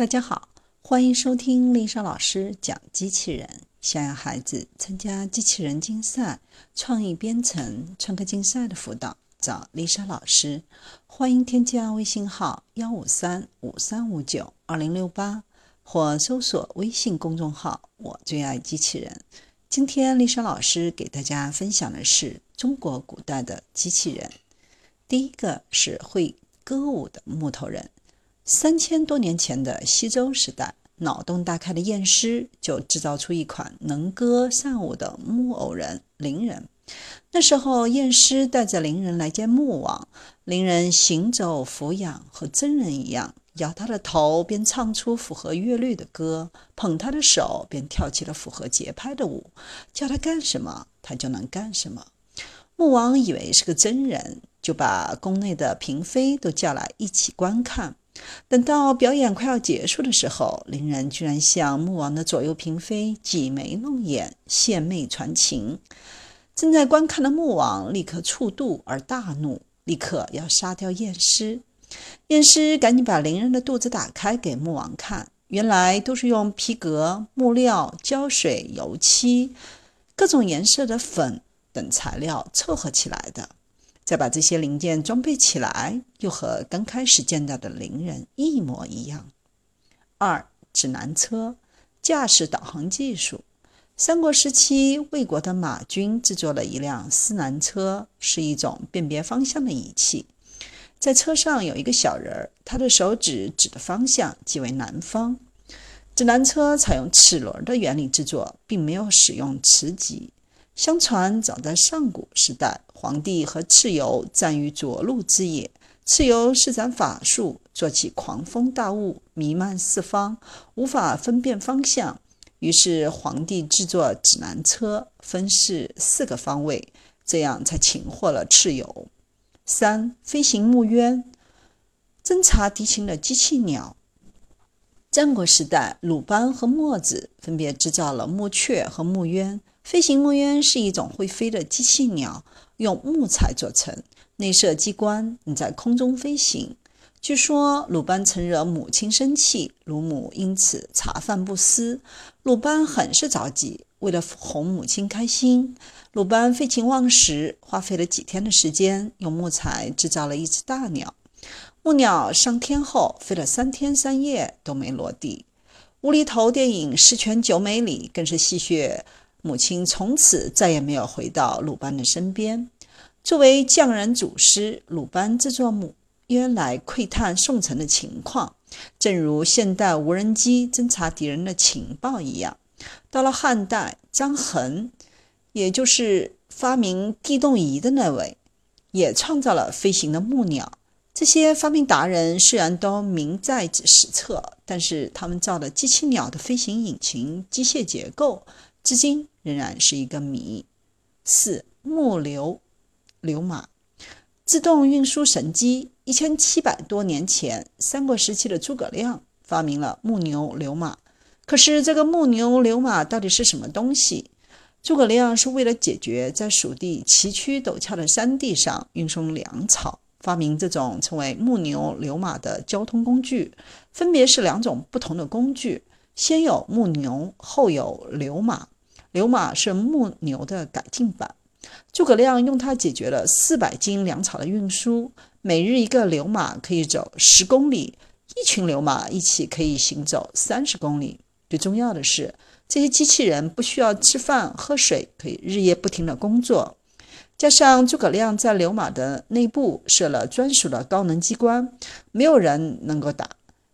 大家好，欢迎收听丽莎老师讲机器人。想要孩子参加机器人竞赛、创意编程、创客竞赛的辅导，找丽莎老师。欢迎添加微信号幺五三五三五九二零六八，或搜索微信公众号“我最爱机器人”。今天丽莎老师给大家分享的是中国古代的机器人。第一个是会歌舞的木头人。三千多年前的西周时代，脑洞大开的验尸就制造出一款能歌善舞的木偶人灵人。那时候，验尸带着灵人来见穆王，灵人行走俯仰，和真人一样，摇他的头便唱出符合乐律的歌，捧他的手便跳起了符合节拍的舞，叫他干什么，他就能干什么。穆王以为是个真人，就把宫内的嫔妃都叫来一起观看。等到表演快要结束的时候，灵人居然向穆王的左右嫔妃挤眉弄眼、献媚传情。正在观看的穆王立刻触怒而大怒，立刻要杀掉验尸。验尸赶紧把灵人的肚子打开给穆王看，原来都是用皮革、木料、胶水、油漆、各种颜色的粉等材料凑合起来的。再把这些零件装备起来，又和刚开始见到的灵人一模一样。二指南车，驾驶导航技术。三国时期，魏国的马军制作了一辆司南车，是一种辨别方向的仪器。在车上有一个小人儿，他的手指指的方向即为南方。指南车采用齿轮的原理制作，并没有使用磁极。相传，早在上古时代，皇帝和蚩尤战于涿鹿之野。蚩尤施展法术，做起狂风大雾，弥漫四方，无法分辨方向。于是，皇帝制作指南车，分饰四个方位，这样才擒获了蚩尤。三、飞行木鸢，侦察敌情的机器鸟。战国时代，鲁班和墨子分别制造了木雀和木鸢。飞行木鸢是一种会飞的机器鸟，用木材做成，内设机关，能在空中飞行。据说鲁班曾惹母亲生气，鲁母因此茶饭不思。鲁班很是着急，为了哄母亲开心，鲁班废寝忘食，花费了几天的时间，用木材制造了一只大鸟。木鸟上天后，飞了三天三夜都没落地。无厘头电影《十全九美》里更是戏谑。母亲从此再也没有回到鲁班的身边。作为匠人祖师，鲁班制作木鸢来窥探宋城的情况，正如现代无人机侦察敌人的情报一样。到了汉代，张衡，也就是发明地动仪的那位，也创造了飞行的木鸟。这些发明达人虽然都名在史册，但是他们造的机器鸟的飞行引擎、机械结构。至今仍然是一个谜。四木流流马自动运输神机。一千七百多年前，三国时期的诸葛亮发明了木牛流马。可是，这个木牛流马到底是什么东西？诸葛亮是为了解决在蜀地崎岖陡峭的山地上运送粮草，发明这种称为木牛流马的交通工具，分别是两种不同的工具。先有木牛，后有流马。流马是木牛的改进版。诸葛亮用它解决了四百斤粮草的运输。每日一个流马可以走十公里，一群流马一起可以行走三十公里。最重要的是，这些机器人不需要吃饭喝水，可以日夜不停地工作。加上诸葛亮在流马的内部设了专属的高能机关，没有人能够打。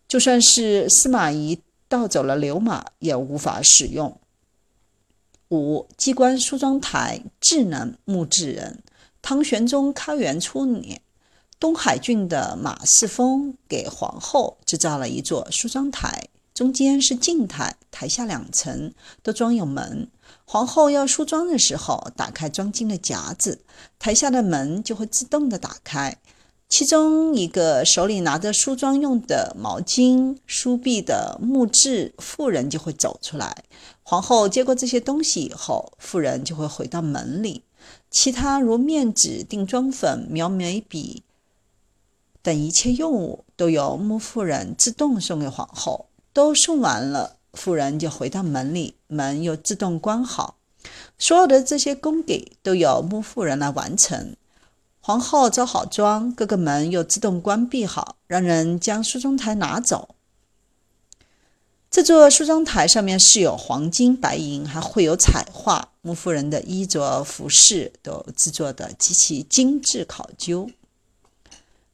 就算是司马懿。盗走了流马也无法使用。五机关梳妆台，智能木质人。唐玄宗开元初年，东海郡的马世风给皇后制造了一座梳妆台，中间是镜台，台下两层都装有门。皇后要梳妆的时候，打开装镜的夹子，台下的门就会自动的打开。其中一个手里拿着梳妆用的毛巾、梳篦的木质妇人就会走出来。皇后接过这些东西以后，妇人就会回到门里。其他如面纸、定妆粉、描眉笔等一切用物，都由木妇人自动送给皇后。都送完了，妇人就回到门里，门又自动关好。所有的这些供给都由穆妇人来完成。皇后着好妆，各个门又自动关闭好，让人将梳妆台拿走。这座梳妆台上面是有黄金、白银，还会有彩画。穆夫人的衣着、服饰都制作的极其精致考究。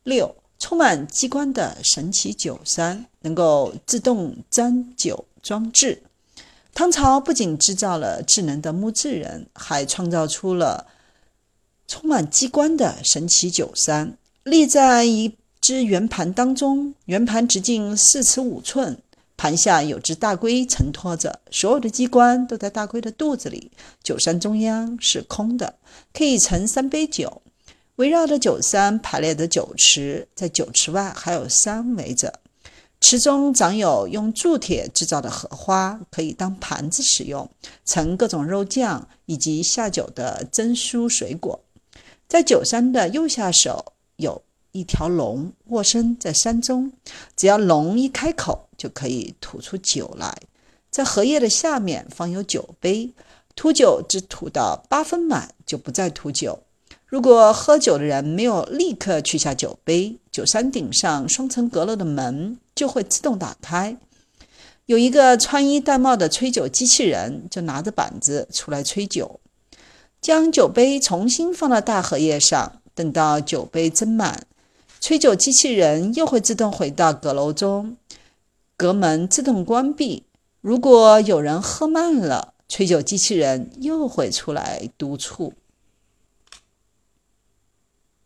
六，充满机关的神奇酒山，能够自动斟酒装置。唐朝不仅制造了智能的木质人，还创造出了充满机关的神奇酒山，立在一只圆盘当中，圆盘直径四尺五寸。盘下有只大龟承托着，所有的机关都在大龟的肚子里。酒山中央是空的，可以盛三杯酒。围绕着酒山排列的酒池，在酒池外还有山围着。池中长有用铸铁制造的荷花，可以当盘子使用，盛各种肉酱以及下酒的蒸酥水果。在酒山的右下手有。一条龙卧身在山中，只要龙一开口，就可以吐出酒来。在荷叶的下面放有酒杯，吐酒只吐到八分满就不再吐酒。如果喝酒的人没有立刻取下酒杯，酒山顶上双层阁楼的门就会自动打开，有一个穿衣戴帽的吹酒机器人就拿着板子出来吹酒，将酒杯重新放到大荷叶上，等到酒杯斟满。吹酒机器人又会自动回到阁楼中，阁门自动关闭。如果有人喝慢了，吹酒机器人又会出来督促。